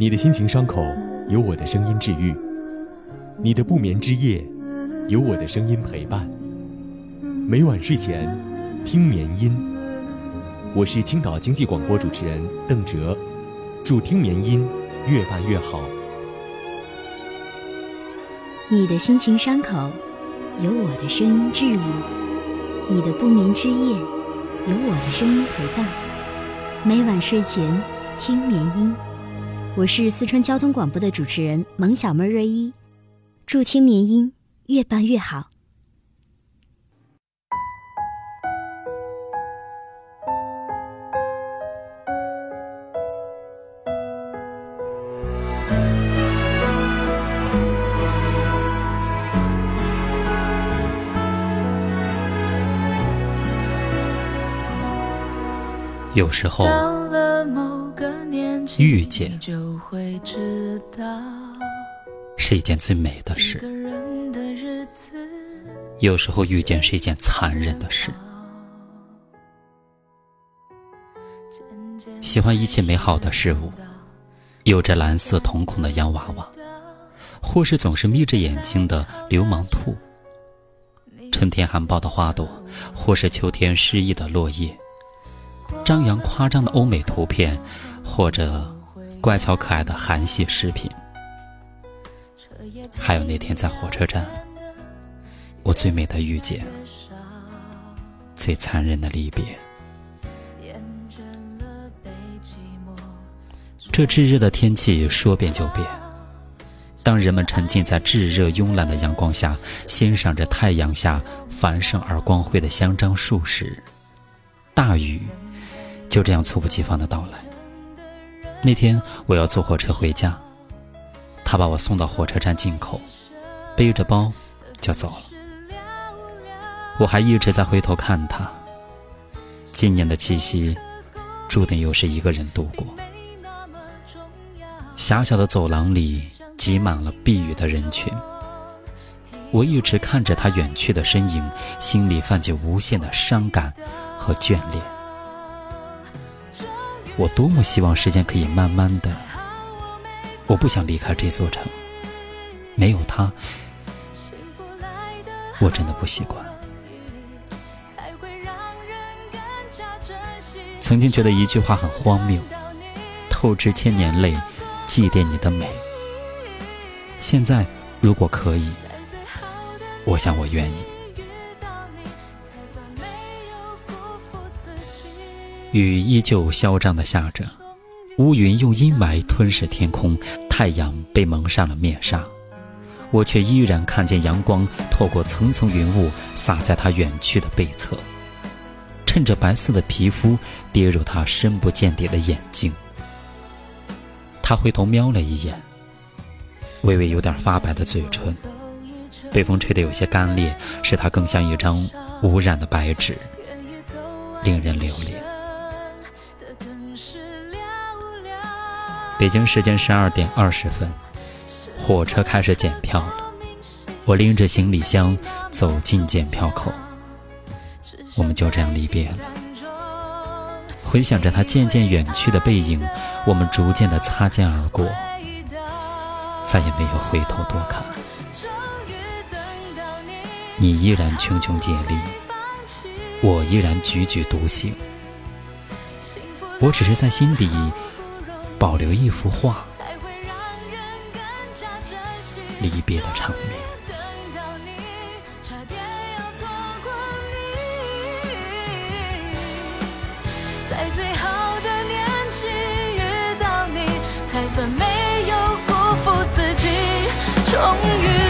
你的心情伤口，有我的声音治愈；你的不眠之夜，有我的声音陪伴。每晚睡前，听眠音。我是青岛经济广播主持人邓哲，祝听眠音越办越好。你的心情伤口，有我的声音治愈；你的不眠之夜，有我的声音陪伴。每晚睡前，听眠音。我是四川交通广播的主持人萌小妹瑞一，祝听绵音越办越好。有时候。遇见是一件最美的事，有时候遇见是一件残忍的事。喜欢一切美好的事物，有着蓝色瞳孔的洋娃娃，或是总是眯着眼睛的流氓兔，春天含苞的花朵，或是秋天诗意的落叶，张扬夸张的欧美图片。或者乖巧可爱的韩系饰品，还有那天在火车站，我最美的遇见，最残忍的离别。这炙热的天气说变就变，当人们沉浸在炙热慵懒的阳光下，欣赏着太阳下繁盛而光辉的香樟树时，大雨就这样猝不及防的到来。那天我要坐火车回家，他把我送到火车站进口，背着包就走了。我还一直在回头看他。今年的七夕，注定又是一个人度过。狭小的走廊里挤满了避雨的人群，我一直看着他远去的身影，心里泛起无限的伤感和眷恋。我多么希望时间可以慢慢的，我不想离开这座城，没有他，我真的不习惯。曾经觉得一句话很荒谬，透支千年泪，祭奠你的美。现在如果可以，我想我愿意。雨依旧嚣张地下着，乌云用阴霾吞噬天空，太阳被蒙上了面纱，我却依然看见阳光透过层层云雾洒在他远去的背侧，趁着白色的皮肤跌入他深不见底的眼睛。他回头瞄了一眼，微微有点发白的嘴唇，被风吹得有些干裂，使他更像一张污染的白纸，令人留恋。北京时间十二点二十分，火车开始检票了。我拎着行李箱走进检票口，我们就这样离别了。回想着他渐渐远去的背影，我们逐渐的擦肩而过，再也没有回头多看。你依然穷穷竭力，我依然踽踽独行。我只是在心底。保留一幅画，离别的场面。在最好的年纪遇到你，才算没有辜负自己。终于